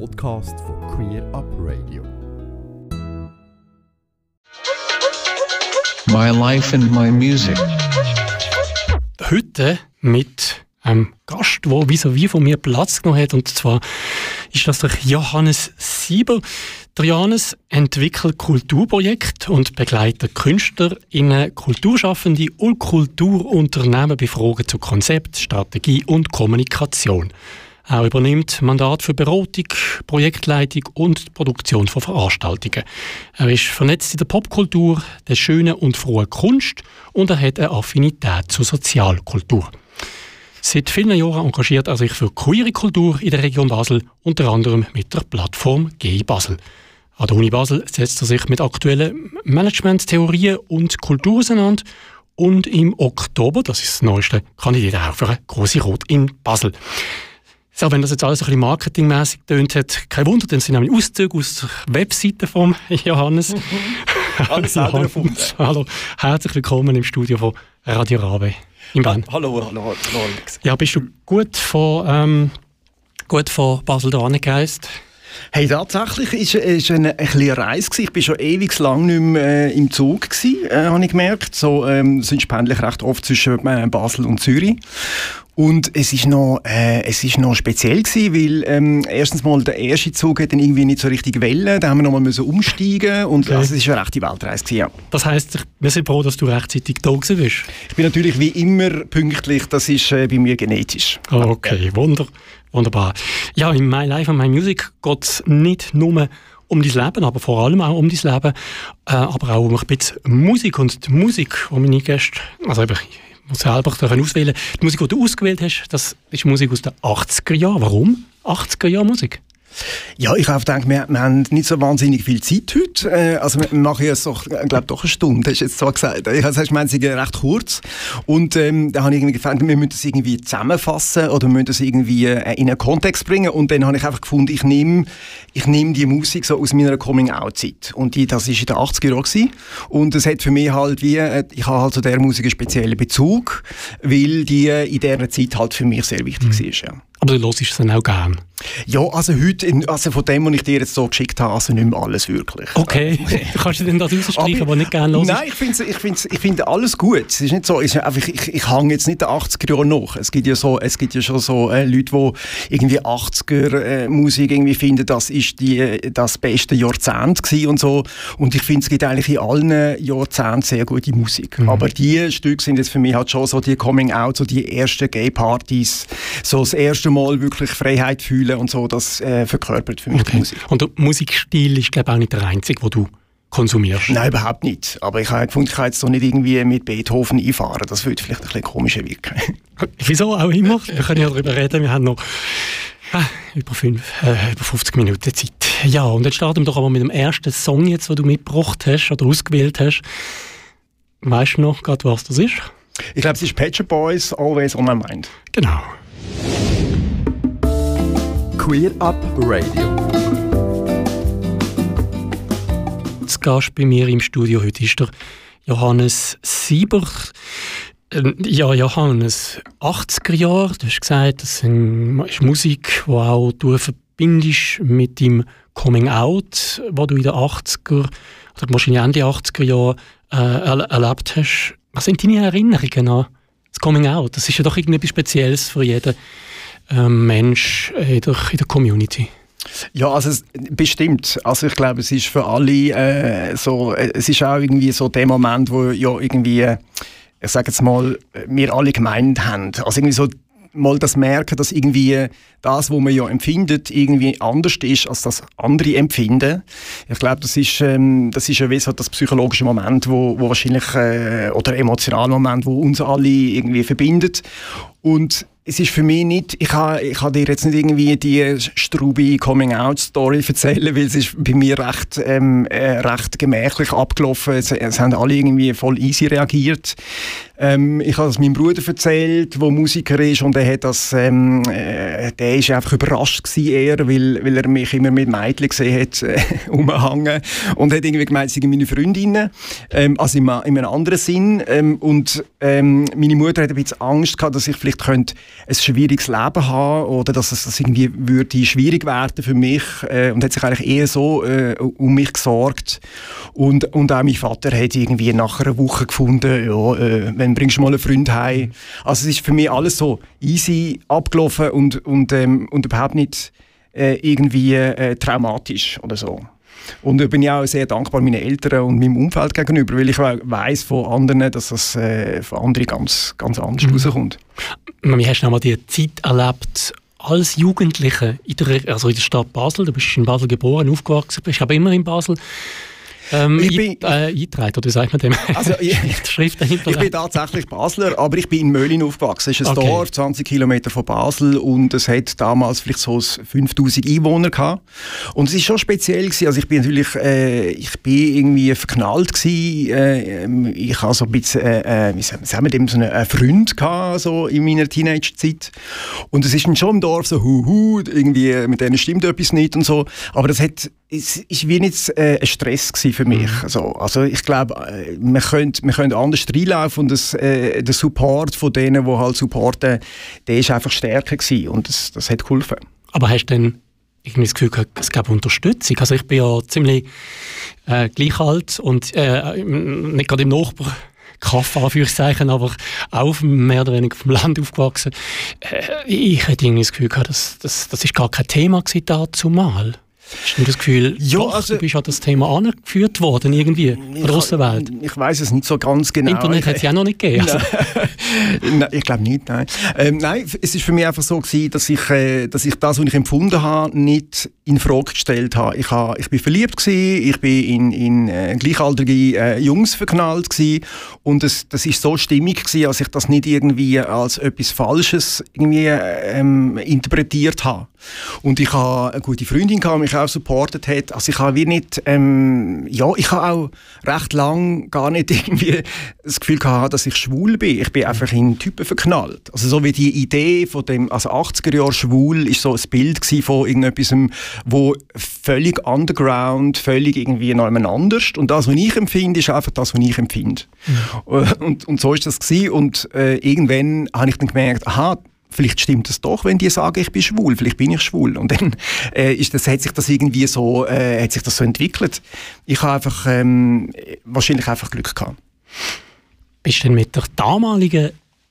Podcast von Queer Up Radio. My life and my music. Heute mit einem Gast, der vis-à-vis von mir Platz genommen hat. Und zwar ist das der Johannes Sieber. Der Johannes entwickelt Kulturprojekte und begleitet KünstlerInnen, Kulturschaffende und Kulturunternehmen bei Fragen zu Konzept, Strategie und Kommunikation. Er übernimmt Mandat für Beratung, Projektleitung und die Produktion von Veranstaltungen. Er ist vernetzt in der Popkultur, der schönen und frohen Kunst und er hat eine Affinität zur Sozialkultur. Seit vielen Jahren engagiert er sich für queere Kultur in der Region Basel, unter anderem mit der Plattform G Basel. An der Uni Basel setzt er sich mit aktuellen Managementtheorien und Kultur auseinander und im Oktober, das ist das Neueste, kandidiert er auch für eine große Rot in Basel. So, wenn das jetzt alles ein bisschen marketingmäßig tönt hat, kein Wunder, dann sind nämlich Auszüge aus der Webseite von Johannes. Mhm. Alles selber erfunden. Hallo, herzlich willkommen im Studio von Radio Rabe in Bern. Hallo, hallo, hallo. Ja, bist du gut von, ähm, gut von Basel da angereist? Hey, tatsächlich ist es eine, Reise gewesen. Ich bin schon ewig lang nicht mehr äh, im Zug gewesen, äh, habe ich gemerkt. So ähm, sind pendlich recht oft zwischen äh, Basel und Zürich. Und es ist noch, äh, es ist noch speziell gewesen, weil ähm, erstens mal der erste Zug hat dann irgendwie nicht so richtig Wellen, da haben wir noch mal müssen umsteigen und Okay. also es ist eine rechte Weltreise gewesen, ja. Das heisst, ich- wir sind froh, dass du rechtzeitig da gewesen bist. Ich bin natürlich wie immer pünktlich, das ist äh, bei mir genetisch. Okay, wunder, wunderbar. Ja, in My Life and My Music geht es nicht nur um dein Leben, aber vor allem auch um dein Leben, äh, aber auch um ein bisschen Musik. Und die Musik, die meine Gäste, also ich muss selber auswählen, die Musik, die du ausgewählt hast, das ist Musik aus den 80er Jahren. Warum 80er Jahre Musik? Ja, ich habe gedacht, wir, wir haben nicht so wahnsinnig viel Zeit heute. Äh, also wir machen ja so, ich glaube doch eine Stunde, hast du jetzt so gesagt. Ich habe gemeint, sie recht kurz. Und ähm, da habe ich irgendwie gefunden, wir müssen das irgendwie zusammenfassen oder wir müssen das irgendwie äh, in einen Kontext bringen. Und dann habe ich einfach gefunden, ich nehme ich nehme die Musik so aus meiner Coming-out-Zeit. Und die, das war in den 80er Jahren. gewesen. Und es hat für mich halt wie, äh, ich habe halt zu der Musik einen speziellen Bezug, weil die äh, in dieser Zeit halt für mich sehr wichtig war. Ja. Aber du hörst es dann auch gern. Ja, also heute, also von dem, was ich dir jetzt so geschickt habe, also nicht mehr alles wirklich. Okay, kannst du denn das rausstreichen, aber nicht gerne hörst? Nein, ich finde ich find's, ich find alles gut. Es ist nicht so, ist einfach, ich, ich hänge jetzt nicht den 80er Jahren nach. Es gibt ja, so, es gibt ja schon so äh, Leute, die irgendwie 80er äh, Musik irgendwie finden, das ist die, äh, das beste Jahrzehnt gewesen und so. Und ich finde, es gibt eigentlich in allen Jahrzehnten sehr gute Musik. Aber die Stücke sind jetzt für mich halt schon so die Coming Out, so die ersten Gay-Partys, so das erste Mal wirklich Freiheit fühlen und so, das äh, verkörpert für mich die Okay. Musik. Und der Musikstil ist, glaube ich, auch nicht der einzige, den du konsumierst. Nein, überhaupt nicht. Aber ich habe gefunden, ich kann jetzt so nicht irgendwie mit Beethoven einfahren. Das würde vielleicht ein bisschen komischer wirken. Wieso auch immer? Wir können ja darüber reden. Wir haben noch äh, über, fünf, äh, über 50 Minuten Zeit. Ja, und jetzt starten wir doch aber mit dem ersten Song, jetzt, den du mitgebracht hast oder ausgewählt hast. Weißt du noch gerade, was das ist? Ich glaube, es ist Shop Boys, Always on my mind. Genau. Queer Up Radio. Zu Gast bei mir im Studio heute ist der Johannes Sieber. Ähm, Ja, Johannes, 80er Jahre, du hast gesagt, das ist Musik, die auch du verbindest mit dem Coming Out, wo du in den 80er oder wahrscheinlich Ende 80er Jahre äh, erle- erlebt hast. Was sind deine Erinnerungen an Coming Out? Das ist ja doch irgendetwas Spezielles für jeden ähm, Mensch in der, in der Community. Ja, also es, bestimmt. Also ich glaube, es ist für alle äh, so, äh, es ist auch irgendwie so der Moment, wo ja irgendwie, äh, ich sage jetzt mal, äh, wir alle gemeint haben. Also irgendwie so mal das Merken, dass irgendwie das, was man ja empfindet, irgendwie anders ist, als das andere empfinden. Ich glaube, das ist, ähm, das ist ja wie so das psychologische Moment, wo, wo wahrscheinlich, äh, oder emotionale Moment, wo uns alle irgendwie verbindet. Und es ist für mich nicht, ich kann, ich kann dir jetzt nicht irgendwie die Strubi Coming-out-Story erzählen, weil es ist bei mir recht, ähm, äh, recht gemächlich abgelaufen. Es, es haben alle irgendwie voll easy reagiert. Ähm, ich habe es meinem Bruder erzählt, der Musiker ist und er hat das, ähm, äh, der ist einfach überrascht gewesen eher, weil, weil er mich immer mit Mädchen gesehen hat, äh, umhangen und hat irgendwie gemeint, sie sind meine Freundinnen, ähm, also in, in einem anderen Sinn. Ähm, und ähm, meine Mutter hat ein bisschen Angst gehabt, dass ich vielleicht vielleicht könnte ein schwieriges Leben haben oder dass es das irgendwie würde schwierig werden für mich äh, und hat sich eigentlich eher so äh, um mich gesorgt und, und auch mein Vater hat irgendwie nach einer Woche gefunden, ja, äh, wenn bringst du mal einen Freund heim. Also es ist für mich alles so easy abgelaufen und, und, ähm, und überhaupt nicht äh, irgendwie äh, traumatisch oder so. Und da bin ich auch sehr dankbar meinen Eltern und meinem Umfeld gegenüber, weil ich weiß von anderen, dass das äh, von anderen ganz, ganz anders mhm. rauskommt. Wie hast du noch die Zeit erlebt als Jugendliche in der, also in der Stadt Basel? Du bist in Basel geboren, aufgewachsen, bist aber immer in Basel. Ähm, ich bin, äh, eingetragen, oder sagt man dem? Also, ich, Schrift ich bin tatsächlich Basler, aber ich bin in Möllin aufgewachsen. Es ist ein okay. Dorf, 20 Kilometer von Basel und es hat damals vielleicht so 5000 Einwohner gehabt. Und es ist schon speziell gewesen. Also ich bin natürlich, äh, ich bin irgendwie verknallt gewesen. Äh, ich habe so ein bisschen, äh, äh wie sagen wir dem, so einen Freund gehabt, so in meiner Teenage-Zeit. Und es ist schon im Dorf so, hu, hu, irgendwie, mit denen stimmt etwas nicht und so. Aber das hat es ist wie nicht äh, ein Stress für mich. Also, also ich glaube, äh, wir können, wir können anders reinlaufen und das, äh, der Support von denen, die halt supporten, der ist einfach stärker gewesen und das, das hat geholfen. Aber hast du denn irgendwie das Gefühl gehabt, es gab Unterstützung? Also ich bin ja ziemlich äh, gleich alt und äh, nicht gerade im Nachbar Kaff, Anführungszeichen, aber auch mehr oder weniger vom Land aufgewachsen. Äh, ich hätte irgendwie das Gefühl gehabt, das, das, das ist gar kein Thema gewesen, da zumal. Hast du das Gefühl, ja, doch, also, du bist an das Thema angeführt worden, irgendwie, von der Außenwelt? Ich weiß es nicht so ganz genau. Internet hat es ja noch nicht gegeben. Also. nein, ich glaube nicht, nein. Ähm, nein, es ist für mich einfach so gewesen, dass ich, äh, dass ich das, was ich empfunden habe, nicht in Frage gestellt habe. Ich, habe, ich bin verliebt gewesen, ich bin in, in äh, gleichaltrige äh, Jungs verknallt gewesen und es, das ist so stimmig gewesen, als ich das nicht irgendwie als etwas Falsches irgendwie ähm, interpretiert habe. Und ich habe eine gute Freundin gehabt, mich auch supportet hat. Also ich habe wie nicht, ähm, ja, ich habe auch recht lang gar nicht irgendwie das Gefühl gehabt, dass ich schwul bin. Ich bin einfach in Typen verknallt. Also so wie die Idee von dem, also 80er Jahre schwul, ist so ein Bild von irgendetwas, wo völlig underground, völlig irgendwie noch anders. Und das, was ich empfinde, ist einfach das, was ich empfinde. Mhm. Und, und so ist das gewesen. Und äh, irgendwann habe ich dann gemerkt, aha, vielleicht stimmt es doch, wenn die sagen, ich bin schwul, vielleicht bin ich schwul. Und dann äh, ist das, hat sich das irgendwie so, äh, hat sich das so entwickelt. Ich habe einfach ähm, wahrscheinlich einfach Glück gehabt. Bist du denn mit der damaligen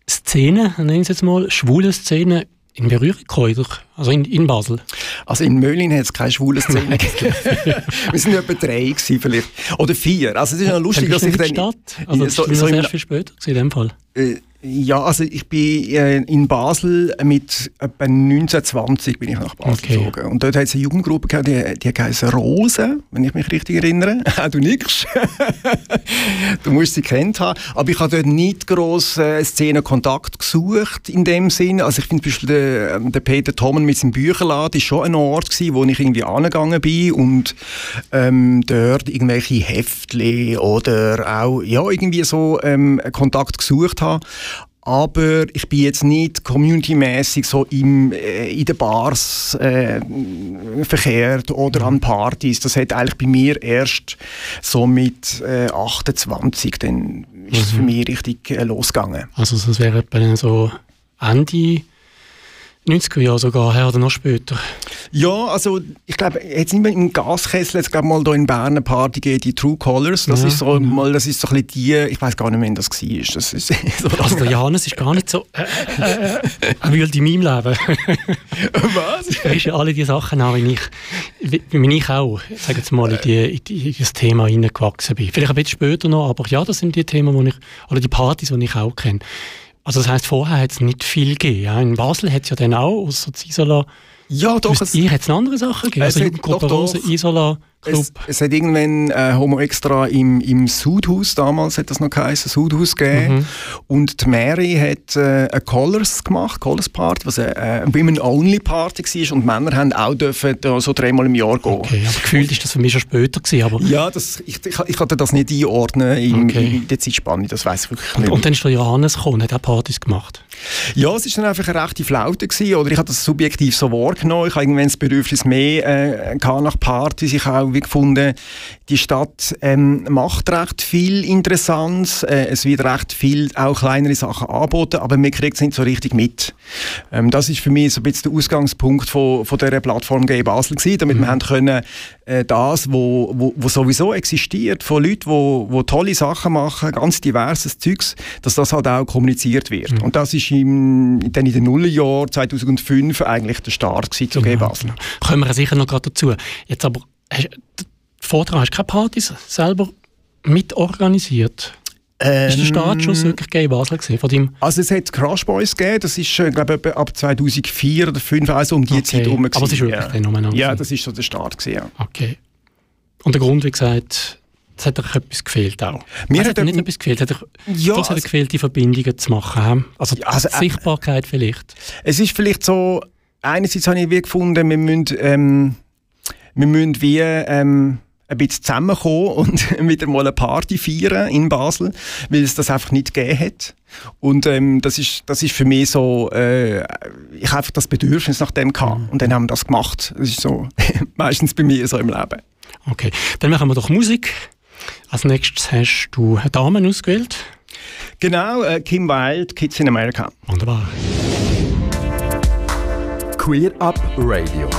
Szene, nennen Sie jetzt mal, schwule Szene, in Berührung gekommen, also in, in Basel? Also in Möllin hat es keine schwule Szene gegeben. Wir sind etwa drei gewesen, vielleicht. Oder vier. Also es ist ja lustig, dass ich dann... Stadt? Also so, so, so sehr viel später in dem Fall. Äh, ja, also ich bin äh, in Basel mit etwa 1920 bin ich nach Basel okay. gezogen. Und dort hat es eine Jugendgruppe gehabt, die, die heisst Rose, wenn ich mich richtig erinnere. du nix. du musst sie kennt haben. Aber ich habe dort nicht gross äh, Szenenkontakt gesucht in dem Sinn. Also ich finde zum Beispiel der, ähm, der Peter Thomen mit seinem Bücherladen ist schon ein Ort gewesen, wo ich irgendwie angegangen bin und ähm, dort irgendwelche Heftchen oder auch ja, irgendwie so ähm, Kontakt gesucht habe aber ich bin jetzt nicht communitymäßig so im, äh, in den Bars äh, verkehrt oder an Partys. Das hat eigentlich bei mir erst so mit äh, 28 dann ist es für mhm. mich richtig äh, losgegangen. Also das wäre etwa so Ende 90er Jahre sogar her oder noch später? Ja, also ich glaube, jetzt nicht mehr im Gaskessel, jetzt glaube mal hier in Bern eine Party gegeben, die True Colors. Das ja, ist so mhm. mal, das ist so ein bisschen die, ich weiß gar nicht mehr, wann das war. Das ist so also der Johannes ist gar nicht so äh, äh, äh, wühlt in meinem Leben. Was? Du sprichst ja alle die Sachen an, wie ich, wie ich auch, sag jetzt mal, in, die, in, die, in das Thema hineingewachsen bin. Vielleicht ein bisschen später noch, aber ja, das sind die Themen, die ich, oder die Partys, die ich auch kenne. Also das heißt, vorher hat es nicht viel gegeben. Ja? In Basel hat es ja dann auch, außer Isola, ja, doch. Es, ihr hat es andere Sachen gegeben? Also Jugendgruppe Rose, Isola, Club? Es, es, hat irgendwann äh, Homo Extra im, im Sudhaus, damals hat das noch geheißen, Sudhaus gegeben. Mhm. Und die Mary hat äh, eine Colors gemacht, Colors Party, was eine, eine Women-Only-Party war. Und Männer haben auch dürfen da so dreimal im Jahr gehen. Okay, aber gefühlt ist das für mich schon später gewesen, aber... Ja, das, ich, ich, ich konnte das nicht einordnen in, okay. in der Zeitspanne, das weiß ich wirklich nicht. Und, und dann ist der Johannes gekommen und hat auch Partys gemacht? Ja, es war dann einfach eine rechte Flaute gewesen, oder ich habe das subjektiv so wahrgenommen genommen. Ich habe irgendwann das Bedürfnis mehr äh, nach Partys. Ich habe auch wie gefunden, die Stadt ähm, macht recht viel Interessantes. Äh, es wird recht viel auch kleinere Sachen angeboten, aber man kriegt es nicht so richtig mit. Ähm, das ist für mich so ein bisschen der Ausgangspunkt von, von dieser Plattform Gay Basel gewesen, damit mhm. wir haben können, äh, das, wo, wo, wo sowieso existiert, von Leuten, wo, wo tolle Sachen machen, ganz diverses Zeugs, dass das halt auch kommuniziert wird. Mhm. Und das ist im, dann in den Nullerjahren 2005 eigentlich der Start zu genau. Basel. Kommen wir sicher noch gerade dazu. Jetzt aber, hast, Vortrag hast du keine Partys selber mitorganisiert? Ähm, ist der Startschuss wirklich Gay Basel gewesen, von deinem Also es hat Crash Boys gegeben, das ist äh, glaube ich ab 2004 oder 2005, also um die okay. Zeit herum. Aber es ist wirklich ja. phänomenal. Ja, das ist so der Start gewesen, ja. Okay. Und der Grund, wie gesagt, es hat euch etwas gefehlt auch. Mir also hat, hat nicht etwas gefehlt. Hat euch, ja, was hat also, gefehlt, die Verbindungen zu machen? Also, ja, also äh, Sichtbarkeit vielleicht? Es ist vielleicht so, einerseits habe ich wie gefunden, wir müssen, ähm, wir müssen wie... Ähm, ein bisschen zusammenkommen und wieder mal eine Party feiern in Basel, weil es das einfach nicht gegeben hat. Und ähm, das, ist, das ist für mich so, äh, ich habe einfach das Bedürfnis nach dem gehabt mhm. und dann haben wir das gemacht. Das ist so meistens bei mir so im Leben. Okay, dann machen wir doch Musik. Als nächstes hast du eine Dame ausgewählt. Genau, äh, Kim Wilde, Kids in America. Wunderbar. Queer Up Radio.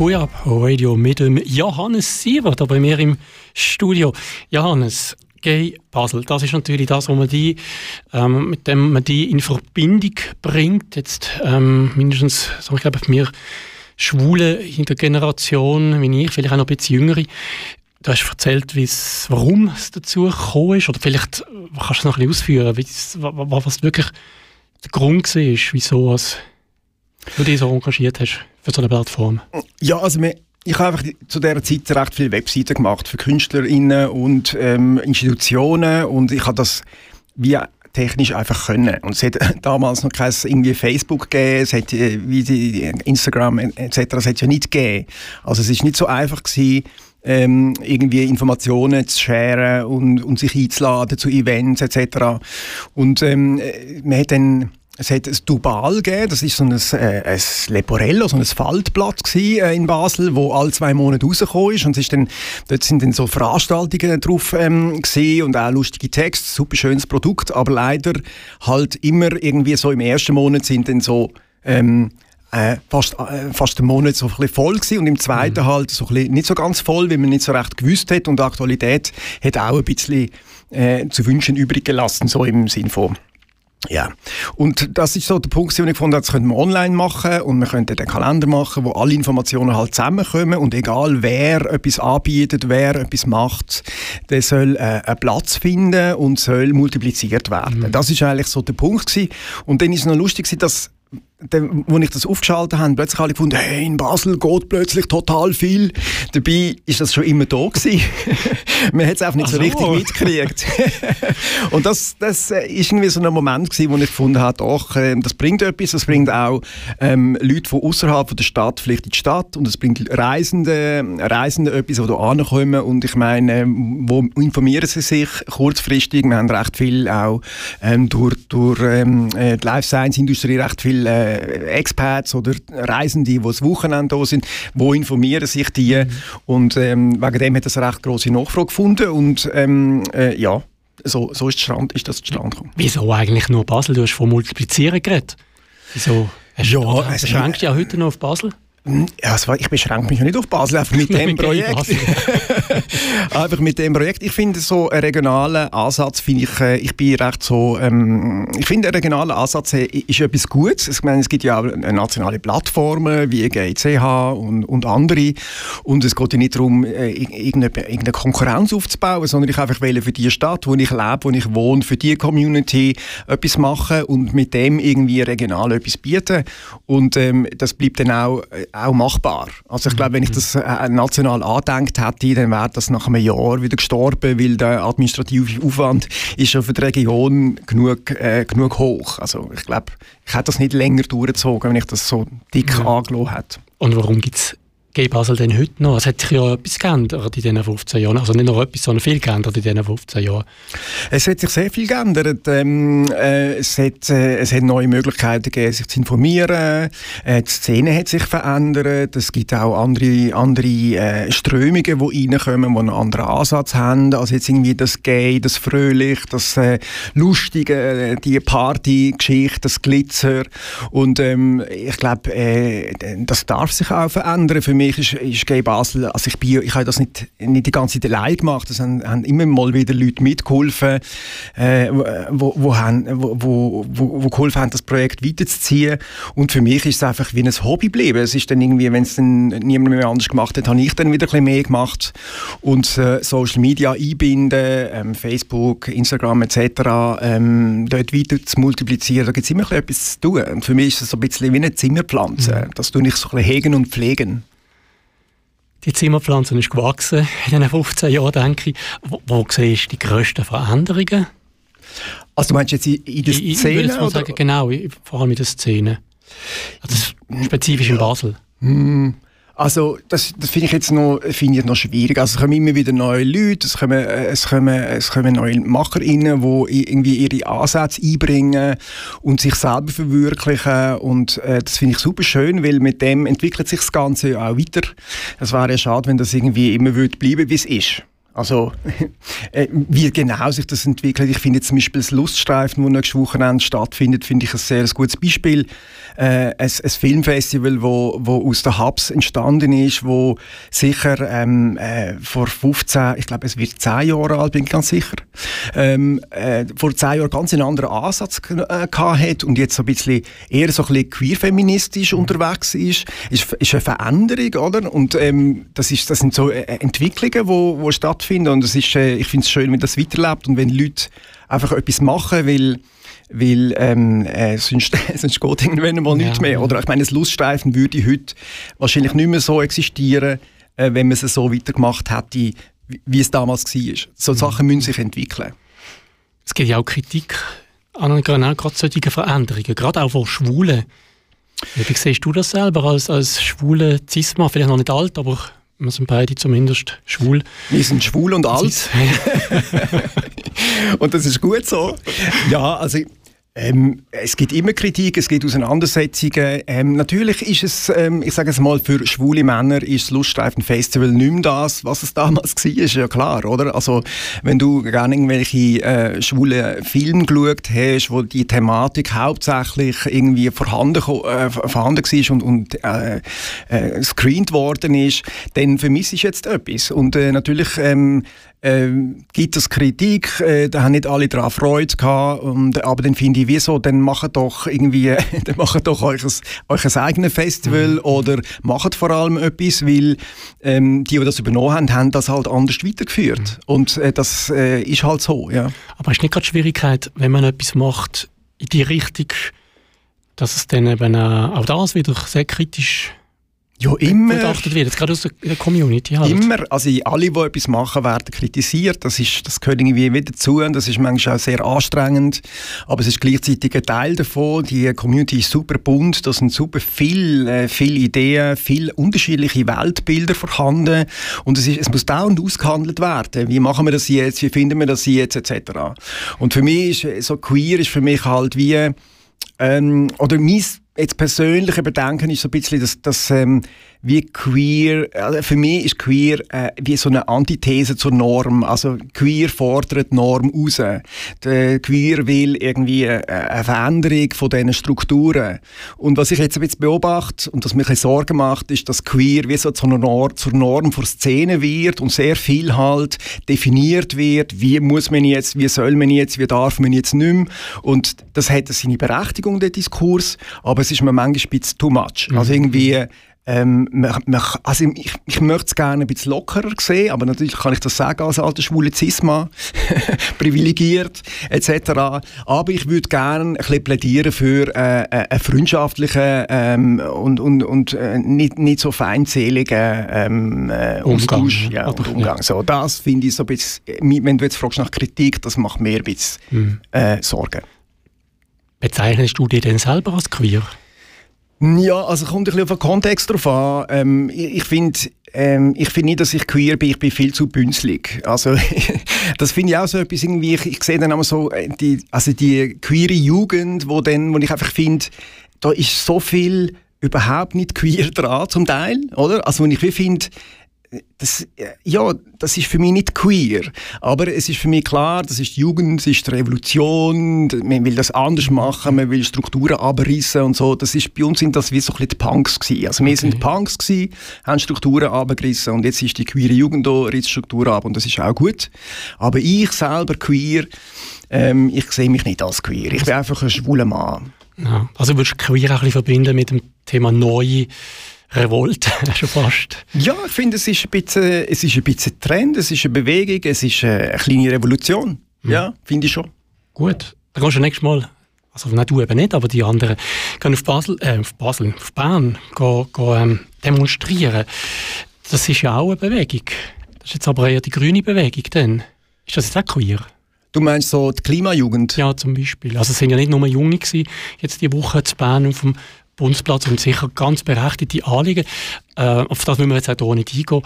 Queer Radio mit dem Johannes Siever da bei mir im Studio. Johannes, Gay Basel, das ist natürlich das, wo man die, ähm, mit dem man die in Verbindung bringt. Jetzt ähm, mindestens, so ich glaube, mir Schwule in der Generation, wie ich, vielleicht auch noch ein bisschen jüngere. Du hast erzählt, warum es dazu gekommen ist, oder vielleicht kannst du es noch ein bisschen ausführen, was wirklich der Grund war, wieso du dich so engagiert hast für so eine Plattform? Ja, also wir, ich habe einfach zu dieser Zeit recht viele Webseiten gemacht für KünstlerInnen und ähm, Institutionen und ich habe das wie technisch einfach können. Und es hat damals noch kein irgendwie Facebook gegeben, es hat äh, wie die Instagram etc. Es hat ja nicht gegeben. Also es ist nicht so einfach gewesen, ähm, irgendwie Informationen zu sharen und, und sich einzuladen zu Events etc. Und ähm, äh, man hat dann es hat ein Dubal gegeben, das ist so ein, äh, ein Leporello, so ein Faltblatt gewesen, äh, in Basel, wo alle zwei Monate rausgekommen ist. Und es ist dann, dort sind dann so Veranstaltungen drauf ähm, gewesen und auch lustige Texte, super schönes Produkt, aber leider halt immer irgendwie so im ersten Monat sind dann so ähm, äh, fast, äh, fast einen Monat so ein bisschen voll gewesen und im zweiten mhm. halt so ein bisschen nicht so ganz voll, weil man nicht so recht gewusst hat und die Aktualität hat auch ein bisschen äh, zu wünschen übrig gelassen, so im Sinn von ja, und das ist so der Punkt, den ich gefunden habe, das könnte man online machen und man könnte den Kalender machen, wo alle Informationen halt zusammenkommen und egal wer etwas anbietet, wer etwas macht, der soll äh, einen Platz finden und soll multipliziert werden. Mhm. Das ist eigentlich so der Punkt gewesen. Und dann ist es noch lustig, dass dann, als ich das aufgeschaltet habe, plötzlich alle gefunden, hey, in Basel geht plötzlich total viel. Dabei ist das schon immer da gewesen. Man hat es einfach nicht so. so. richtig mitgekriegt. und das, das äh, ist irgendwie so ein Moment gewesen, wo ich gefunden habe, doch, äh, das bringt etwas, das bringt auch ähm, Leute von außerhalb der Stadt vielleicht in die Stadt und es bringt Reisende, Reisende etwas, die hier ankommen und ich meine, ähm, wo informieren sie sich kurzfristig, wir haben recht viel auch ähm, durch, durch ähm, äh, die Life Science Industrie recht viel äh, äh, Expats oder Reisende, die das Wochenende da sind, wo informieren sich die mhm. und ähm, wegen dem hat das eine recht große Nachfrage gefunden und ähm, äh, ja, so, so ist, Strand, ist das zustande gekommen. Wieso eigentlich nur Basel? Du hast von Multiplizieren geredet. Wieso? Hast ja, du, beschränkst du ja heute noch auf Basel? Ja, also ich beschränke mich nicht auf Basel, einfach mit dem Projekt. einfach mit dem Projekt. Ich finde so einen regionalen Ansatz, finde ich, äh, ich bin recht so, ähm, ich finde ein regionaler Ansatz äh, ist etwas Gutes. Ich meine, es gibt ja auch nationale Plattformen wie GICH und, und andere und es geht ja nicht darum, äh, irgendeine, irgendeine Konkurrenz aufzubauen, sondern ich einfach will für die Stadt, wo ich lebe, wo ich wohne, für die Community etwas machen und mit dem irgendwie regional etwas bieten und ähm, das bleibt dann auch auch machbar. Also ich glaube, wenn ich mhm. das äh, national angedenkt hätte, dann wäre das nach einem Jahr wieder gestorben, weil der administrative Aufwand ist schon für die Region genug, äh, genug hoch. Also ich glaube, ich hätte das nicht länger durchgezogen, wenn ich das so dick ja. angelassen hätte. Und warum gibt es Gay Basel denn heute noch? Es hat sich ja etwas geändert in diesen 15 Jahren. Also nicht nur etwas, sondern viel geändert in diesen 15 Jahren. Es hat sich sehr viel geändert. Ähm, äh, es, hat, äh, es hat neue Möglichkeiten gegeben, sich zu informieren. Äh, die Szene hat sich verändert. Es gibt auch andere, andere äh, Strömungen, die reinkommen, die einen anderen Ansatz haben. Also jetzt irgendwie das Gay, das Fröhlich, das äh, Lustige, äh, die Partygeschichte, das Glitzer. Und ähm, ich glaube, das darf sich auch verändern. Für mich ist, ist Gay Basel, also ich, bin, ich habe das nicht, nicht die ganze Zeit allein gemacht, es haben, haben immer mal wieder Leute mitgeholfen, äh, wo, wo, haben, wo, wo, wo, geholfen haben, das Projekt weiterzuziehen und für mich ist es einfach wie ein Hobby geblieben. Es ist dann irgendwie, wenn es dann niemand mehr anders gemacht hat, habe ich dann wieder ein bisschen mehr gemacht und äh, Social Media einbinden, ähm, Facebook, Instagram etc., ähm, dort weiter zu multiplizieren, da gibt es immer etwas zu tun und für mich ist es so ein bisschen wie eine Zimmerpflanze, mhm. das tue ich so ein bisschen hegen und pflegen. Die Zimmerpflanze ist gewachsen in den 15 Jahren, denke ich. Wo, wo siehst du die grössten Veränderungen? Also du meinst jetzt in, in der Szene? Ich, ich würde mal sagen, genau, vor allem in der Szene. Also spezifisch in Basel. Hm. Also das, das finde ich jetzt noch, find ich noch schwierig. Also es kommen immer wieder neue Leute, es kommen, äh, es kommen, es kommen neue MacherInnen, die irgendwie ihre Ansätze einbringen und sich selber verwirklichen und äh, das finde ich super schön, weil mit dem entwickelt sich das Ganze auch weiter. Es wäre ja schade, wenn das irgendwie immer würde bleiben, wie es ist. Also, äh, wie genau sich das entwickelt. Ich finde zum Beispiel das Luststreifen, das nächstes Wochenende stattfindet, finde ich ein sehr gutes Beispiel. Äh, ein, ein Filmfestival, wo, wo aus der Hubs entstanden ist, wo sicher ähm, äh, vor 15, ich glaube, es wird 10 Jahre alt, bin ich ganz sicher, ähm, äh, vor 10 Jahren ganz einen anderen Ansatz äh, hat und jetzt so ein bisschen eher so ein bisschen queer-feministisch unterwegs ist. Ist, ist eine Veränderung, oder? Und ähm, das, ist, das sind so äh, Entwicklungen, wo, wo stattfinden stattfinden. Und es ist, äh, ich finde es schön, wenn das weiterlebt und wenn Leute einfach etwas machen, weil weil ähm, äh, sonst, sonst geht irgendwann mal ja, nichts mehr. Oder ich meine, das Luststreifen würde heute wahrscheinlich nicht mehr so existieren, äh, wenn man es so weitergemacht hätte, wie, wie es damals war. So mhm. Sachen müssen sich entwickeln. Es gibt ja auch Kritik an gerade solchen Veränderungen, gerade auch von Schwulen. Wie siehst du das selber als, als schwule Zisma? Vielleicht noch nicht alt, aber wir sind beide zumindest schwul. Wir sind schwul und alt. und das ist gut so. Ja, also ähm, es gibt immer Kritik, es gibt Auseinandersetzungen. Ähm, natürlich ist es, ähm, ich sage es mal, für schwule Männer ist das Luststreifen Festival nicht mehr das, was es damals war, ist ja klar, oder? Also, wenn du gerne irgendwelche äh, schwule Filme geschaut hast, wo die Thematik hauptsächlich irgendwie vorhanden, äh, vorhanden war und, und äh, äh, screened worden ist, dann vermisse ich jetzt etwas. Und äh, natürlich ähm, gibt es Kritik, äh, da haben nicht alle daran Freude gehabt, und, aber dann finde ich, wieso, dann macht doch irgendwie, dann macht doch euch ein, euch ein eigenes Festival mhm. oder macht vor allem etwas, weil ähm, die, die das übernommen haben, haben das halt anders weitergeführt mhm. und äh, das äh, ist halt so, ja. Aber ist nicht gerade Schwierigkeit, wenn man etwas macht in die Richtung, dass es dann eben auch das wieder sehr kritisch ja, immer. Beachtet wird, jetzt gerade aus der Community halt. Immer, also alle, die etwas machen, werden kritisiert. Das, ist, das gehört irgendwie wieder dazu und das ist manchmal auch sehr anstrengend. Aber es ist gleichzeitig ein Teil davon. Die Community ist super bunt, da sind super viele äh, viel Ideen, viele unterschiedliche Weltbilder vorhanden und es, ist, es muss dauernd ausgehandelt werden. Wie machen wir das jetzt, wie finden wir das jetzt, etc. Und für mich ist so queer ist für mich halt wie, ähm, oder mein jetzt persönliche Bedenken ist so ein bisschen, dass, dass ähm, wie queer, also für mich ist queer äh, wie so eine Antithese zur Norm. Also queer fordert die Norm raus. Der queer will irgendwie äh, eine Veränderung von diesen Strukturen. Und was ich jetzt ein bisschen beobachte und das mir ein Sorgen macht, ist, dass queer wie so zur Norm, zur Norm für Szene wird und sehr viel halt definiert wird, wie muss man jetzt, wie soll man jetzt, wie darf man jetzt nicht mehr. Und das hat seine Berechtigung, der Diskurs, aber es ist mir manchmal ein bisschen too much. Also mhm. irgendwie ähm, also ich, ich möchte es gerne ein bisschen lockerer sehen, aber natürlich kann ich das sagen als alter schwule Zisma, privilegiert etc. Aber ich würde gerne ein bisschen plädieren für äh, äh einen freundschaftlichen ähm, und, und, und äh, nicht, nicht so feindseligen ähm, äh, Austausch ja, und Umgang. So, das finde ich so ein bisschen, wenn du jetzt fragst nach Kritik, das macht mir ein bisschen mhm. Sorgen. Bezeichnest du dich denn selber als queer? Ja, also kommt ein bisschen auf den Kontext drauf an. Ähm, ich ich finde ähm, ich finde nicht, dass ich queer bin, ich bin viel zu bünzlig. Also das finde ich auch so etwas irgendwie, ich, ich sehe dann immer so äh, die, also die queere Jugend, wo, dann, wo ich einfach finde, da ist so viel überhaupt nicht queer dran zum Teil, oder? Also wenn ich finde, das, ja, das ist für mich nicht queer, aber es ist für mich klar, das ist die Jugend, das ist die Revolution, man will das anders machen, man will Strukturen abreißen und so. Das ist, bei uns sind das wie so ein bisschen die Punks gewesen. Also wir okay. sind Punks gewesen, haben Strukturen abgerissen und jetzt ist die queere Jugend da, reißt Strukturen ab und das ist auch gut. Aber ich selber queer, ähm, ich sehe mich nicht als queer. Ich bin einfach ein schwuler Mann. Ja, also würdest du queer auch ein bisschen verbinden mit dem Thema Neue Revolte schon fast. Ja, ich finde, es ist ein bisschen, es ist ein bisschen Trend, es ist eine Bewegung, es ist eine kleine Revolution. Mhm. Ja, finde ich schon. Gut, dann gehst du nächstes Mal, also nein, du eben nicht, aber die anderen, gehen auf Basel, äh, auf Basel, auf Bern, gehen, gehen ähm, demonstrieren. Das ist ja auch eine Bewegung. Das ist jetzt aber eher die grüne Bewegung dann. Ist das jetzt auch queer? Du meinst so die Klimajugend? Ja, zum Beispiel. Also es sind ja nicht nur Junge gewesen, jetzt die Woche zu Bern auf dem Bundesplatz und sicher ganz berechtigte Anliegen. Äh, auf das müssen wir jetzt auch nicht eingehen.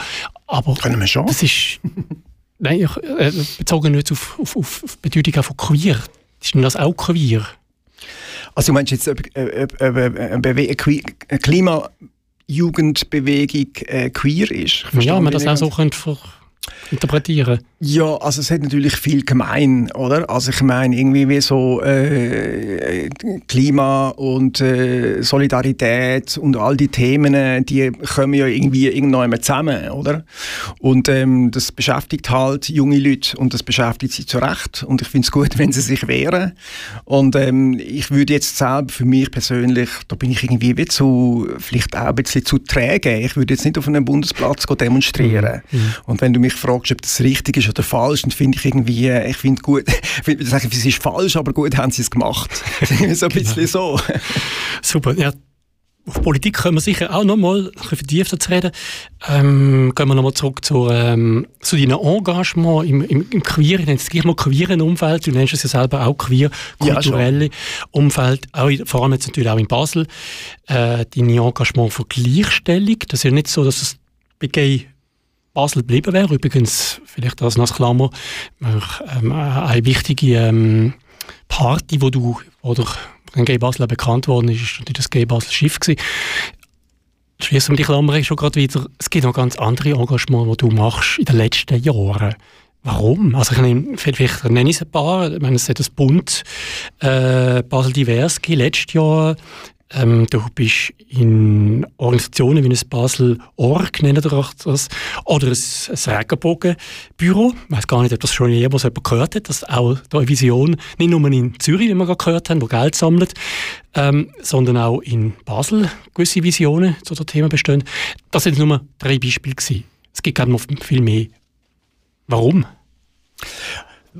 Aber Können wir schon? Das ist nein, ich, äh, bezogen jetzt auf, auf, auf die Bedeutung von queer. Ist denn das auch queer? Also du meinst jetzt, ob, ob, ob eine Klimajugendbewegung äh, queer ist? Ja, man das auch so könnte interpretieren? Ja, also es hat natürlich viel gemein, oder? Also ich meine irgendwie wie so äh, Klima und äh, Solidarität und all die Themen, die kommen ja irgendwie irgendwann zusammen, oder? Und ähm, das beschäftigt halt junge Leute und das beschäftigt sie zu Recht und ich finde es gut, wenn sie sich wehren. Und ähm, ich würde jetzt selber für mich persönlich, da bin ich irgendwie wie zu, vielleicht auch ein bisschen zu träge. Ich würde jetzt nicht auf einem Bundesplatz demonstrieren. Mhm. mhm. Und wenn du mich fragst, ob das richtig ist oder falsch, dann finde ich irgendwie, äh, ich finde gut, ich es ist falsch, aber gut haben sie es gemacht. so ein bisschen genau. so. Super, ja. Auf Politik können wir sicher auch noch mal ein bisschen vertiefter zu reden. Ähm, gehen wir noch mal zurück zu, ähm, zu deinem Engagement im, im, im nenne es gleich mal queeren Umfeld, du nennst es ja selber auch queer, kulturelle ja, Umfeld, auch in, vor allem jetzt natürlich auch in Basel. Äh, dein Engagement für Gleichstellung, das ist ja nicht so, dass es bei Gay Basel geblieben wäre. Übrigens, vielleicht als Klammer, ähm, eine wichtige ähm, Party, wo du, durch den Gay Basel bekannt worden ist, ist natürlich das Gay Basel Schiff gewesen. Schließen wir die Klammer schon gerade wieder. Es gibt noch ganz andere Engagements, die du machst in den letzten Jahren. Warum? Also ich nenne, vielleicht nenne ich es ein paar. Ich meine, es hat das Bund äh, Basel Divers letztes Jahr ähm, du bist in Organisationen wie ein Basel Org, nennen wir das, oder ein, ein Regenbogenbüro. Ich weiß gar nicht, ob das schon jemals jemand gehört hat, dass auch da eine Vision, nicht nur in Zürich, wie wir gerade gehört haben, wo Geld sammelt, ähm, sondern auch in Basel gewisse Visionen zu dem Thema bestehen. Das sind nur drei Beispiele gewesen. Es gibt gerne noch viel mehr. Warum?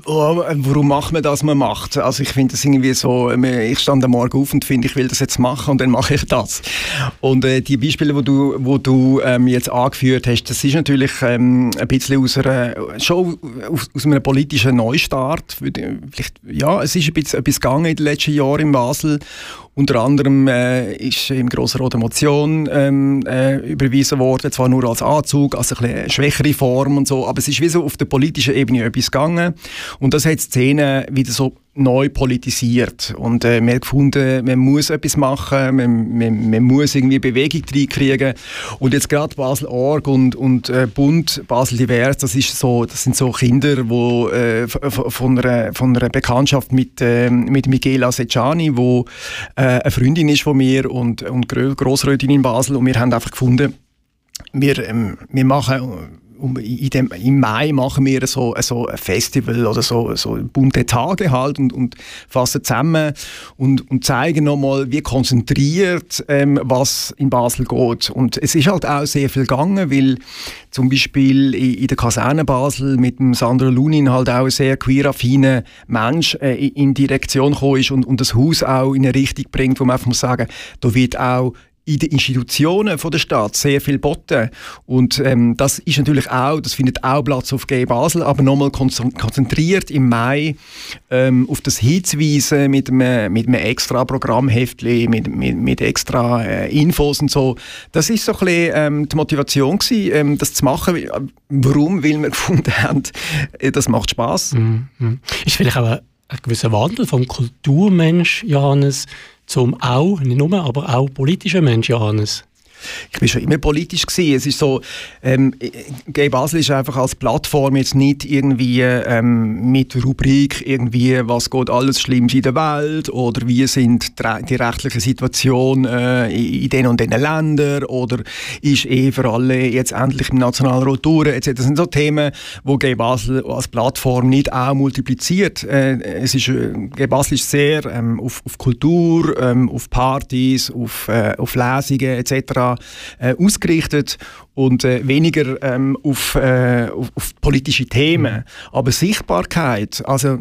Oh, warum macht man das, man macht? Also ich finde das irgendwie so, ich stand am Morgen auf und finde, ich will das jetzt machen und dann mache ich das. Und äh, die Beispiele, wo du, wo du ähm, jetzt angeführt hast, das ist natürlich ähm, ein bisschen aus einer, schon aus, aus einem politischen Neustart. Vielleicht, ja, es ist ein bisschen etwas gegangen in den letzten Jahren in Basel unter anderem äh, ist im Grossen Rat eine Motion ähm, äh, überwiesen worden, zwar nur als Anzug, eine, eine schwächere Form und so, aber es ist wie so auf der politischen Ebene etwas gegangen und das hat die Szene wieder so neu politisiert. Und äh, wir haben gefunden, man muss etwas machen, man, man, man muss irgendwie Bewegung reinkriegen. Und jetzt gerade Basel Org und, und äh, Bund Basel Divers, das, ist so, das sind so Kinder, die äh, von, einer, von einer Bekanntschaft mit, äh, mit Michela Secciani, die äh, eine Freundin ist von mir und, und Grossrätin in Basel. Und wir haben einfach gefunden, wir, ähm, wir machen dem, im Mai machen wir so, so ein Festival oder so, so bunte Tage halt und, und fassen zusammen und, und zeigen nochmal, wie konzentriert ähm, was in Basel geht. Und es ist halt auch sehr viel gegangen, weil zum Beispiel in, in der Kaserne Basel mit dem Sandro Lunin halt auch ein sehr queer-affiner Mensch äh, in Direktion gekommen ist und, und das Haus auch in eine Richtung bringt, wo man einfach muss sagen, da wird auch in den Institutionen der Stadt sehr viel boten. Und ähm, das ist natürlich auch, das findet auch Platz auf G Basel, aber nochmal konzentriert im Mai ähm, auf das hinzuweisen mit einem, mit einem extra Programmheftli, mit, mit, mit extra äh, Infos und so. Das ist so ein bisschen ähm, die Motivation gewesen, ähm, das zu machen. Warum? Weil wir gefunden haben, äh, das macht Spaß. Mm -hmm. Ist vielleicht auch ein, ein gewisser Wandel vom Kulturmensch Johannes zum auch, nicht nur, aber auch politischer Mensch, Johannes? Ich bin schon immer politisch gewesen. Es ist so, ähm, Gay Basel ist einfach als Plattform jetzt nicht irgendwie ähm, mit Rubrik irgendwie, was geht alles schlimm in der Welt oder wie sind die rechtliche Situation äh, in den und den Ländern oder ist eh für alle jetzt endlich im Nationalrat durch, etc. Das sind so Themen, wo Gay Basel als Plattform nicht auch multipliziert. Äh, es ist, äh, Gay Basel ist sehr ähm, auf, auf Kultur, ähm, auf Partys, auf, äh, auf Lesungen etc äh, ausgerichtet und äh, weniger ähm, auf, äh, auf, auf, politische Themen. Mhm. Aber Sichtbarkeit, also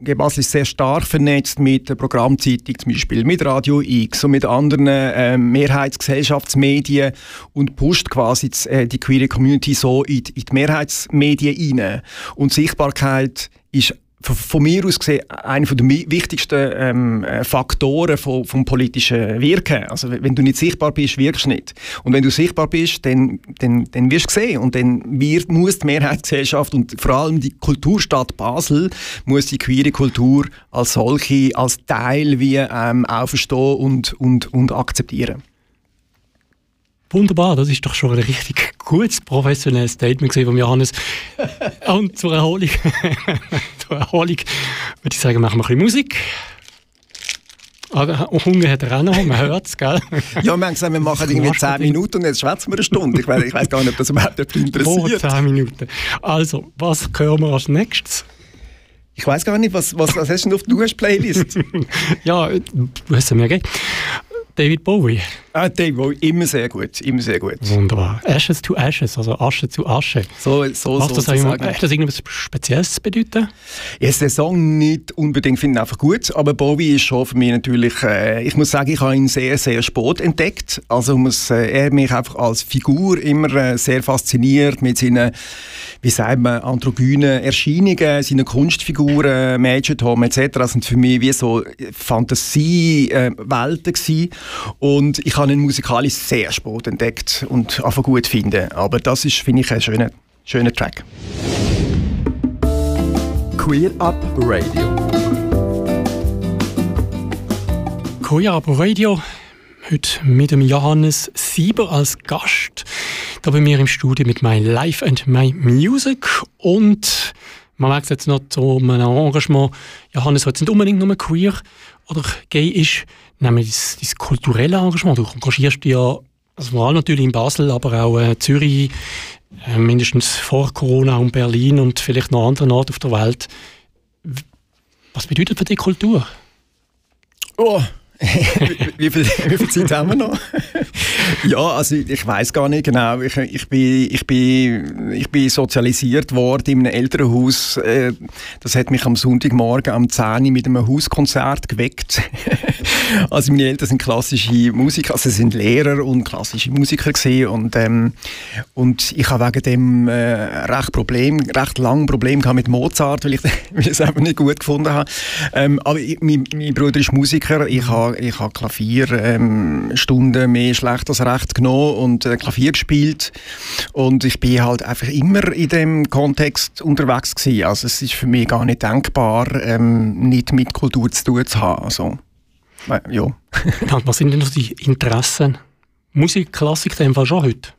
Gebasel ist sehr stark vernetzt mit der Programmzeitung zum Beispiel, mit Radio X und mit anderen äh, Mehrheitsgesellschaftsmedien und pusht quasi die, äh, die queere Community so in, in die Mehrheitsmedien rein. Und Sichtbarkeit ist von mir aus gesehen einer der wichtigsten ähm, äh, Faktoren vom, vom politischen Wirken. Also wenn du nicht sichtbar bist, wirkst du nicht. Und wenn du sichtbar bist, dann, dann, dann wirst du gesehen. Und dann wird, muss die Mehrheitsgesellschaft und vor allem die Kulturstadt Basel muss die queere Kultur als solche, als Teil wie ähm, auferstehen und, und, und akzeptieren. Wunderbar, das ist doch schon ein richtig gutes professionelles Statement von Johannes. Und zur Erholung, zur Erholung würde ich sagen, machen wir ein bisschen Musik. Ah, Hunger hat er auch noch, man hört es, gell? Ja, wir haben gesagt, wir machen irgendwie 10 Minuten und jetzt schwätzen wir eine Stunde. Ich weiß, ich weiß gar nicht, ob das überhaupt interessiert. Vor 10 Minuten. Also, was hören wir als nächstes? Ich weiß gar nicht, was, was, was hast du denn auf der Playlist? ja, du hast es mir gegeben. David Bowie. Ah, David Bowie, immer sehr gut, immer sehr gut. Wunderbar. Ashes to Ashes, also Asche zu Asche. So, so, Macht so das, immer, hat das irgendwas Spezielles zu bedeuten? Ja, der Song nicht unbedingt, finde ich einfach gut, aber Bowie ist schon für mich natürlich, äh, ich muss sagen, ich habe ihn sehr, sehr spät entdeckt. Also muss, äh, er mich einfach als Figur immer äh, sehr fasziniert mit seinen, wie sagt man, androgynen Erscheinungen, seinen Kunstfiguren, Major Tom etc. Das sind für mich wie so Fantasiewelten gewesen. Und ich habe ihn musikalisch sehr spät entdeckt und einfach gut finden. Aber das ist, finde ich, ein schöner, schöner Track. Queer Up Radio. Queer Up Radio. Heute mit dem Johannes Sieber als Gast. Da bei mir im Studio mit My Life and My Music. Und man merkt jetzt noch so ein Engagement. Johannes, jetzt nicht unbedingt nur queer oder gay ist, nämlich das, das kulturelle Engagement. Du engagierst dich ja also vor allem natürlich in Basel, aber auch äh, Zürich, äh, mindestens vor Corona und Berlin und vielleicht noch anderen Orten auf der Welt. Was bedeutet für dich Kultur? Oh, wie, viel, wie viel Zeit haben wir noch? ja, also ich weiß gar nicht genau. Ich, ich, bin, ich, bin, ich bin sozialisiert worden in einem Elternhaus. Äh, das hat mich am Sonntagmorgen am 10 Uhr mit einem Hauskonzert geweckt. also meine Eltern sind klassische Musiker, also sind Lehrer und klassische Musiker gesehen und ähm, und ich habe wegen dem äh, recht Problem, recht lang Problem mit Mozart, weil ich, weil es einfach nicht gut gefunden habe. Ähm, aber ich, mein, mein Bruder ist Musiker. Ich habe habe ich hab Klavierstunden ähm, mehr schlecht als recht genommen und äh, Klavier gespielt und ich bin halt einfach immer in dem Kontext unterwegs gewesen. Also es ist für mich gar nicht denkbar, ähm, nicht mit Kultur zu tun zu haben. Also, äh, ja. Was sind denn so die Interessen? Musik, Klassik, in dem Fall schon heute?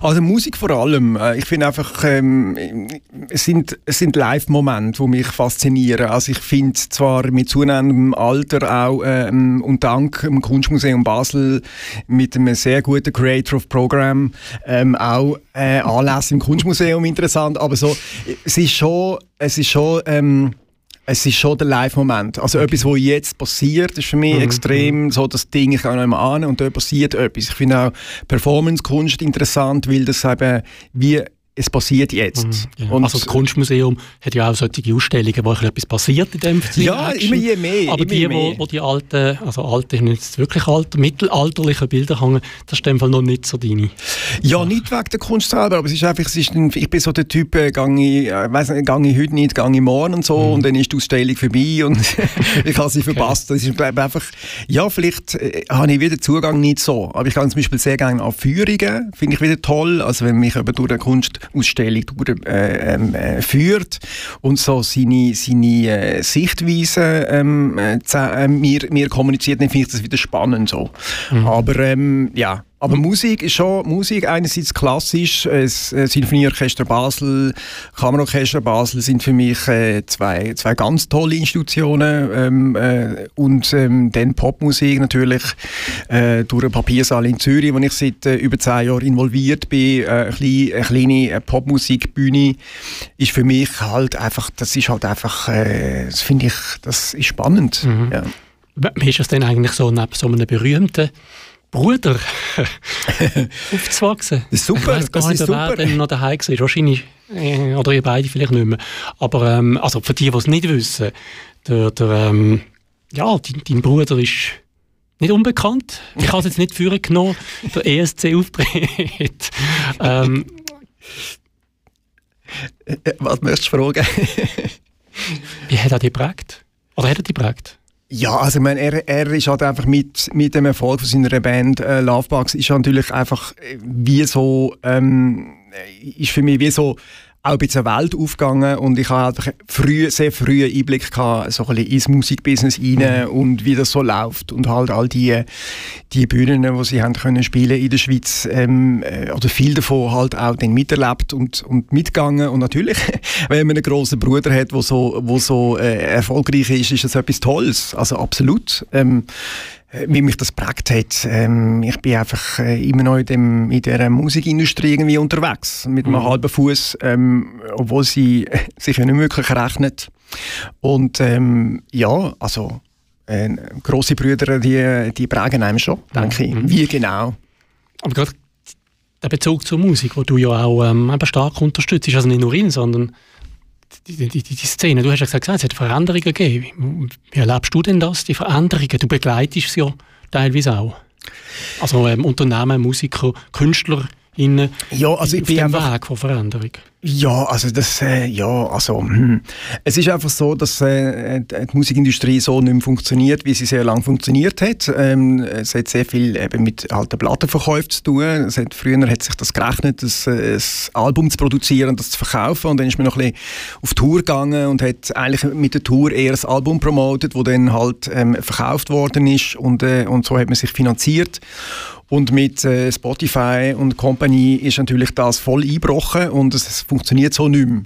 Also Musik vor allem. Äh, ich finde einfach, ähm, es sind, sind Live-Momente, die mich faszinieren. Also ich finde zwar mit zunehmendem Alter auch ähm, und dank dem Kunstmuseum Basel mit einem sehr guten Creator of Program ähm, auch äh, Anlässe im Kunstmuseum interessant, aber so, es ist schon, es ist schon ähm, es ist schon der Live-Moment. Also okay. etwas, was jetzt passiert, ist für mich mhm. extrem mhm. so das Ding, ich gehe noch einmal an und da passiert etwas. Ich finde auch Performance-Kunst interessant, weil das eben wie es passiert jetzt. Mhm, genau. Und also das Kunstmuseum hat ja auch solche Ausstellungen, wo etwas passiert in dem Sinne. Ja, Action. immer je mehr. Aber die, Wo, wo die alten, also alte, jetzt wirklich alte, mittelalterlichen Bilder hängen, das ist in dem Fall noch nicht so deine. Ja, nicht wegen der Kunst selber, aber es ist einfach, es ist ein, ich bin so der Typ, äh, gang ich, äh, weiss nicht, gang ich heute nicht, gang ich morgen und so mhm. und dann ist die Ausstellung vorbei und ich habe sie okay. verpasst. Das ist glaube einfach, ja, vielleicht äh, habe ich wieder Zugang nicht so, aber ich gehe zum Beispiel sehr gerne an Führungen, finde ich wieder toll, also wenn mich eben durch eine Kunstausstellung durch, äh, ähm, äh, führt und so seine, seine äh, Sichtweise ähm, äh, äh, mir, mir kommuniziert, dann finde ich das wieder spannend so. Mhm. Aber ähm, ja, aber Musik ist schon, Musik einerseits klassisch, das äh, Sinfonieorchester Basel, Kammerorchester Basel sind für mich äh, zwei, zwei ganz tolle Institutionen ähm, äh, und ähm, dann Popmusik natürlich äh, durch den Papiersaal in Zürich, wo ich seit äh, über zehn Jahren involviert bin, äh, eine, kleine, eine kleine Popmusikbühne ist für mich halt einfach, das ist halt einfach, das finde ich, das ist spannend. Mhm. Ja. Wie ist das denn eigentlich so neben so einem berühmten Bruder aufzuwachsen. Das ist super, ich weiss gar das nicht, ist super. Wer noch daheim war. Wahrscheinlich, äh, oder ihr beide vielleicht nicht mehr. Aber ähm, also für die, die es nicht wissen, der, der ähm, ja, dein, dein, Bruder ist nicht unbekannt. Ich habe es jetzt nicht führen genommen, der ESC-Auftritt. ähm, äh, Was möchtest du fragen? Wie hat er dich geprägt? Oder hat er dich geprägt? Ja, also ich meine, er, er ist halt einfach mit, mit dem Erfolg von seiner Band äh, Lovebugs ist natürlich einfach äh, wie so, ähm, ist für mich wie so auch ein bisschen Welt aufgegangen und ich habe einfach früh, sehr früh Einblick gehabt, so ein bisschen ins Musikbusiness rein mhm. und wie das so läuft und halt all die, die Bühnen, die sie haben können spielen in der Schweiz ähm, äh, oder viel davon halt auch dann miterlebt und, und mitgegangen und natürlich, wenn man einen grossen Bruder hat, der so, wo so äh, erfolgreich ist, ist das etwas Tolles, also absolut. Ähm, äh, wie mich das prägt hat. Ähm, ich bin einfach äh, immer noch in, dem, in der Musikindustrie irgendwie unterwegs, mit einem mhm. halben Fuß, ähm, obwohl sie sich ja nicht wirklich rechnet. Und ähm, ja, also äh, große Brüder, die, die prägen einem schon, denke mhm. ich. Wie genau? Aber gerade der Bezug zur Musik, wo du ja auch ähm, stark unterstützt, ist also nicht nur ihn, sondern die, die, die, die Szene, du hast ja gesagt, es hat Veränderungen gegeben. Wie erlebst du denn das, die Veränderungen? Du begleitest sie ja teilweise auch. Also ähm, Unternehmen, Musiker, Künstler, in, ja, also ich auf dem Weg von Veränderung? Ja, also das, äh, ja, also hm. es ist einfach so, dass äh, die Musikindustrie so nicht mehr funktioniert, wie sie sehr lange funktioniert hat. Ähm, es hat sehr viel eben mit alten Plattenverkäufen zu tun. Es hat, früher hat sich das gerechnet, das, äh, das Album zu produzieren und das zu verkaufen und dann ist man noch ein bisschen auf Tour gegangen und hat eigentlich mit der Tour eher das Album promotet, wo dann halt ähm, verkauft worden ist und, äh, und so hat man sich finanziert. Und mit äh, Spotify und Company ist natürlich das voll eingebrochen und es funktioniert so nicht mehr.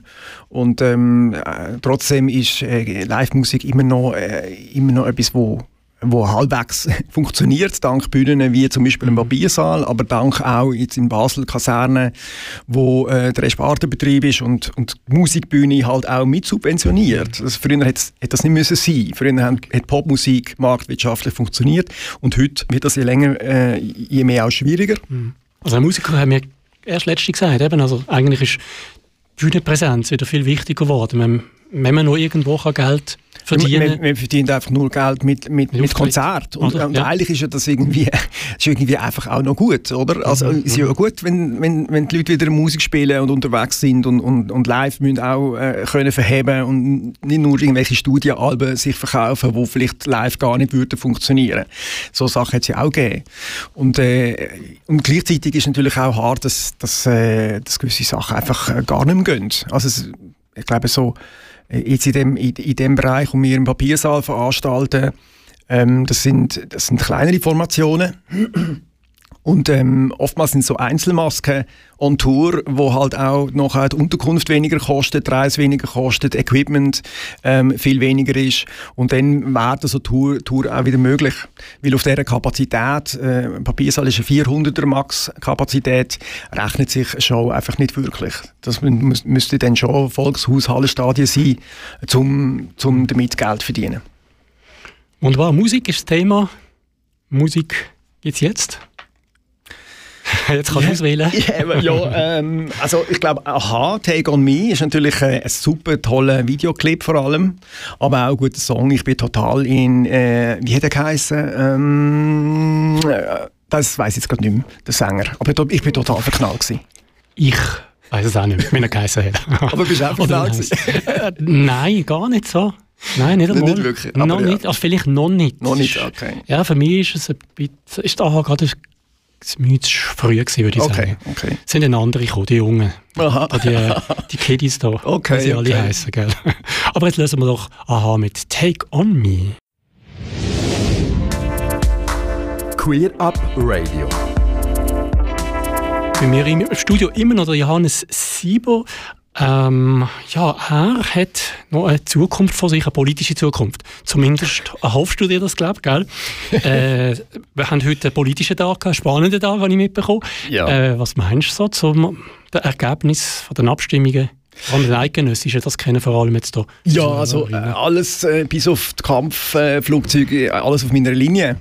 Und ähm, äh, trotzdem ist äh, Live-Musik immer noch, äh, immer noch etwas, wo wo halbwegs funktioniert, dank Bühnen wie zum Beispiel im Papiersaal, aber dank auch jetzt in Basel Kaserne, wo äh, der Spartenbetrieb ist und, und die Musikbühne halt auch mit subventioniert. Also früher hätte das nicht müssen sein. Früher hat Popmusik marktwirtschaftlich funktioniert und heute wird das je länger, äh, je mehr auch schwieriger. Mhm. Also ein Musiker haben mir erst letztens gesagt, eben, also eigentlich ist die Bühnenpräsenz wieder viel wichtiger geworden. Wenn, wenn man noch irgendwo Geld verdienen. Man, man, verdient einfach nur Geld mit, mit, mit Konzert. Und, und ja. eigentlich ist ja das irgendwie, ist irgendwie einfach auch noch gut, oder? Also mhm. ist ja gut, wenn, wenn, wenn die Leute wieder Musik spielen und unterwegs sind und, und, und live müssen auch äh, können verheben und nicht nur irgendwelche Studienalben sich verkaufen, die vielleicht live gar nicht würden funktionieren. So Sachen hat es ja auch gegeben. Und, äh, und gleichzeitig ist natürlich auch hart, dass, dass, äh, dass gewisse Sachen einfach äh, gar nicht mehr gehen. Also es, ich glaube so jetzt in dem, in, in dem Bereich, wo wir im Papiersaal veranstalten, ähm, das, sind, das sind kleinere Formationen. Und ähm, oftmals sind so Einzelmasken on Tour, wo halt auch noch die Unterkunft weniger kostet, Reise weniger kostet, Equipment ähm, viel weniger ist. Und dann wäre so Tour, Tour auch wieder möglich. Weil auf dieser Kapazität, äh, Papiersaal ist eine 400er Max-Kapazität, rechnet sich schon einfach nicht wirklich. Das müsste dann schon Volkshaus, Hallenstadien sein, um zum damit Geld zu verdienen. Und war Musik ist das Thema. Musik geht's jetzt? Jetzt kannst du auswählen. Ja, ja ähm, also ich glaube, Aha, Take On Me ist natürlich äh, ein super toller Videoclip vor allem, aber auch ein guter Song. Ich bin total in, äh, wie hat er geheißen? Ähm, äh, das weiß ich jetzt gerade nicht mehr, der Sänger. Aber ich bin total verknallt gewesen. Ich weiß es auch nicht, wie er geheißen hat. aber bist du auch verknallt? Äh, Nein, gar nicht so. Nein, nicht einmal. Nicht wirklich, noch ja. nicht, also vielleicht noch nicht. Noch nicht, okay. Ja, für mich ist es ein bisschen, ist da gerade zu früh gewesen, würde ich Okay, sagen. okay. Es sind dann andere gekommen, die Jungen. Aha. Die, die Kiddies da, Okay, wie sie alle okay. heißen, gell? Aber jetzt lösen wir doch Aha mit Take On Me. Queer Up Radio. Bei mir im Studio immer noch der Johannes Sieber. Ähm, ja, er hat noch eine Zukunft vor sich, eine politische Zukunft. Zumindest erhoffst du dir das, glaube ich, gell? äh, wir haben heute einen politischen Tag, einen spannenden Tag, habe ich mitbekommen. Ja. Äh, was meinst du so zum Ergebnis von den Abstimmungen? Vor allem den Eidgenössischen, das kennen vor allem jetzt hier. Ja, also äh, alles äh, bis auf die Kampfflugzeuge, äh, alles auf meiner Linie.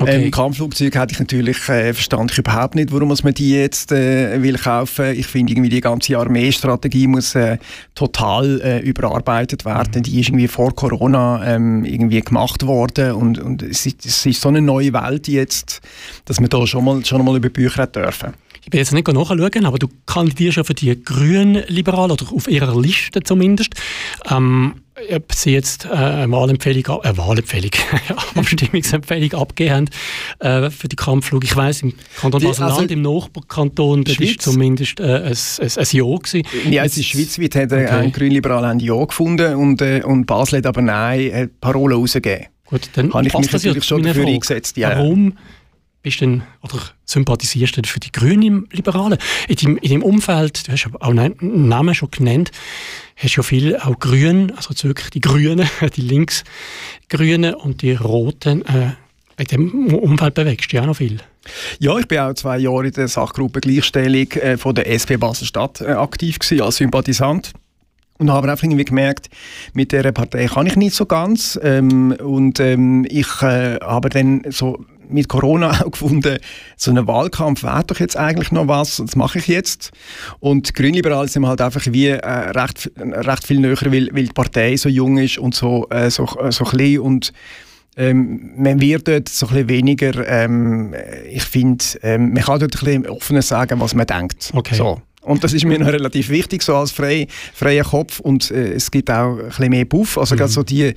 Okay. Ähm, Kampfflugzeuge hätte ich natürlich äh, verstand ich überhaupt nicht, warum man die jetzt äh, will kaufen. Ich finde irgendwie die ganze Armeestrategie muss äh, total äh, überarbeitet werden. Die ist irgendwie vor Corona ähm, irgendwie gemacht worden und, und es, ist, es ist so eine neue Welt jetzt, dass wir da schon mal schon mal über Bücher dürfen. Ich bin jetzt nicht nachschauen, aber du kandidierst ja für die Grünen Liberalen, oder auf ihrer Liste zumindest. Ähm, ob sie jetzt äh, eine Wahlempfehlung, äh, Wahlempfehlung, Abstimmungsempfehlung abgegeben haben äh, für die Kampfflug. Ich weiss, im Kanton Basel-Land, also- im Nachbarkanton, das ist zumindest äh, ein, ein, ein Ja gewesen. Ja, es ist schweizweit hat Okay. ein Grünliberal haben Ja gefunden und, äh, und Basel hat aber Nein äh, Parolen rausgegeben. Gut, dann Habe ich mich das natürlich schon dafür Frage. eingesetzt, ja. Warum bist denn, oder sympathisierst denn für die Grünen Liberalen? In deinem, in deinem Umfeld, du hast auch einen Namen schon genannt, hast ja viel auch Grün, also wirklich die Grünen, die Linksgrünen und die Roten, äh, in dem Umfeld bewegst du ja auch noch viel. Ja, ich bin auch zwei Jahre in der Sachgruppe Gleichstellung äh, von der SP Basel-Stadt äh, aktiv gewesen, als Sympathisant. Und habe einfach irgendwie gemerkt, mit dieser Partei kann ich nicht so ganz. Ähm, und ähm, ich äh, habe dann so mit Corona auch gefunden, so ein Wahlkampf wäre doch jetzt eigentlich noch was, das mache ich jetzt. Und die Grünliberalen sind halt einfach wie äh, recht, recht viel näher, weil, weil die Partei so jung ist und so, äh, so, äh, so klein und ähm, man wird dort so ein bisschen weniger, ähm, ich finde, ähm, man kann dort ein bisschen offener sagen, was man denkt. Okay. So. Und das ist mir noch relativ wichtig, so als frei, freier Kopf. Und äh, es gibt auch ein bisschen mehr Buff. Also gerade so die,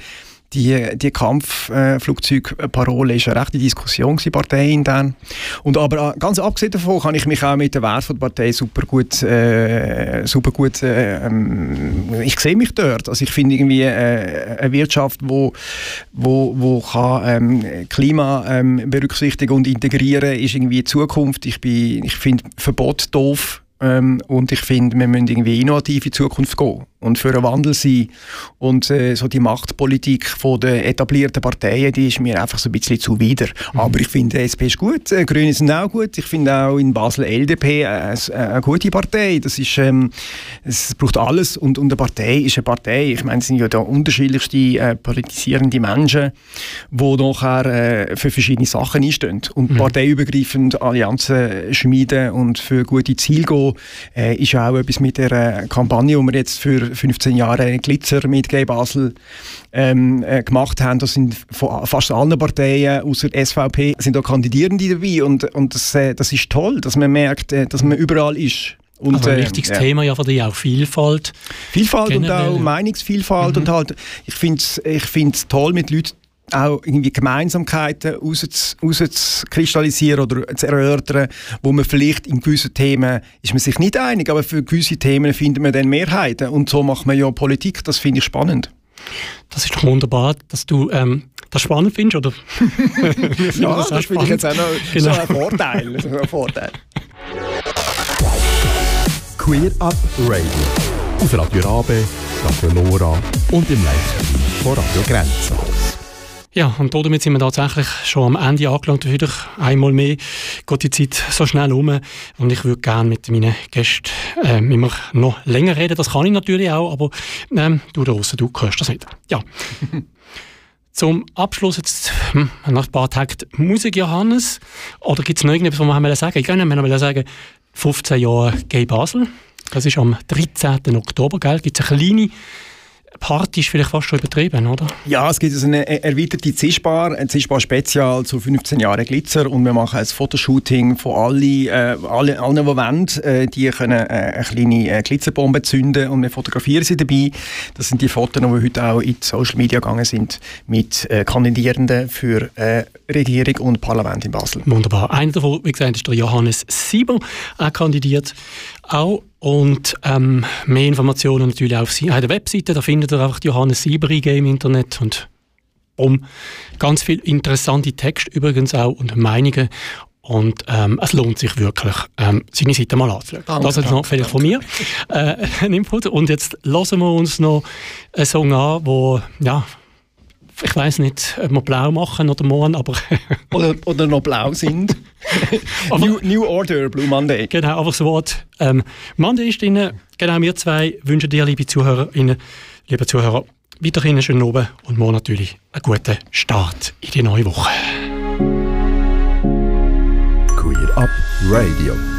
die, die Kampfflugzeugparole ist eine rechte Diskussion gewesen, Partei intern. Und aber äh, ganz abgesehen davon kann ich mich auch mit der Wert von der Partei super gut, äh, super gut äh, ähm, ich sehe mich dort. Also ich finde irgendwie äh, eine Wirtschaft, wo, wo, wo kann ähm, Klima ähm, berücksichtigen und integrieren, ist irgendwie Zukunft. Ich, bin- ich finde Verbot doof. Ähm, und ich finde, wir müssen irgendwie innovativ in die Zukunft gehen und für einen Wandel sein. Und äh, so die Machtpolitik von der etablierten Parteien, die ist mir einfach so ein bisschen zuwider. Aber ich finde, die SP ist gut, äh, Grüne sind auch gut. Ich finde auch in Basel LDP äh, eine, eine gute Partei. Das ist, ähm, es braucht alles und, und eine Partei ist eine Partei. Ich meine, es sind ja da unterschiedlichste äh, politisierende Menschen, die nachher äh, für verschiedene Sachen einstehen. Und parteiübergreifend Allianzen schmieden und für gute Ziele gehen, äh, ist ja auch etwas mit der äh, Kampagne, die wir jetzt für 15 Jahre Glitzer mit Gay Basel ähm, äh, gemacht haben. Das sind von fast allen Parteien, außer der SVP, sind da Kandidierende dabei. Und, und das, äh, das ist toll, dass man merkt, äh, dass man überall ist. Und, Also ein äh, wichtiges ja. Thema ja von dir auch Vielfalt. Vielfalt und Generell, auch ja. Meinungsvielfalt und halt, ich finde es ich find's toll, mit Leuten auch irgendwie Gemeinsamkeiten raus- rauszukristallisieren oder zu erörtern, wo man vielleicht in gewissen Themen ist man sich nicht einig, aber für gewisse Themen findet man dann Mehrheiten und so macht man ja Politik, das finde ich spannend. Das ist doch wunderbar, dass du ähm, das spannend findest, oder? Ja, das das, finde ich jetzt auch noch Genau. so ein Vorteil. So ein Vorteil. Queer Up Radio. Auf Radio Rabe, Radio Lora und im Livestream von Radio Grenzen. Ja, und damit sind wir tatsächlich schon am Ende angelangt. Wieder einmal mehr geht die Zeit so schnell um. Und ich würde gerne mit meinen Gästen äh, immer noch länger reden. Das kann ich natürlich auch, aber ähm, du da draussen, du hörst das nicht. Ja. zum Abschluss jetzt hm, nach ein paar Tagen Musik, Johannes. Oder gibt es noch irgendetwas, was wir sagen Ich kann nicht sagen, 15 Jahre Gay Basel. Das ist am 13. Oktober, Gibt es eine kleine Party ist vielleicht fast schon übertrieben, oder? Ja, es gibt also eine erweiterte Zischbar, ein Zischbar-Spezial zu 15 Jahren Glitzer und wir machen ein Fotoshooting von allen, äh, alle, allen die wollen. Äh, die können äh, eine kleine äh, Glitzerbombe zünden und wir fotografieren sie dabei. Das sind die Fotos, die heute auch in die Social Media gegangen sind mit äh, Kandidierenden für äh, Regierung und Parlament in Basel. Wunderbar. Einer davon, wie gesagt, ist der Johannes Sieber, er kandidiert auch und ähm, mehr Informationen natürlich auf der Webseite. Da findet ihr einfach Johannes Sieberige im Internet und um ganz viele interessante Texte übrigens auch und Meinungen. Und ähm, es lohnt sich wirklich, ähm, seine Seite mal anzuschauen. Danke, das ist noch vielleicht von mir äh, ein Input. Und jetzt lassen wir uns noch einen Song an, wo ja, ich weiß nicht, ob wir blau machen oder morgen, aber... oder, oder noch blau sind. new, new, Order, Blue Monday. Genau, aber das Wort ähm, Monday ist drin. Genau, wir zwei wünschen dir, liebe Zuhörerinnen, liebe Zuhörer, weiterhin einen schönen Abend und morgen natürlich einen guten Start in die neue Woche. Queer Up Radio.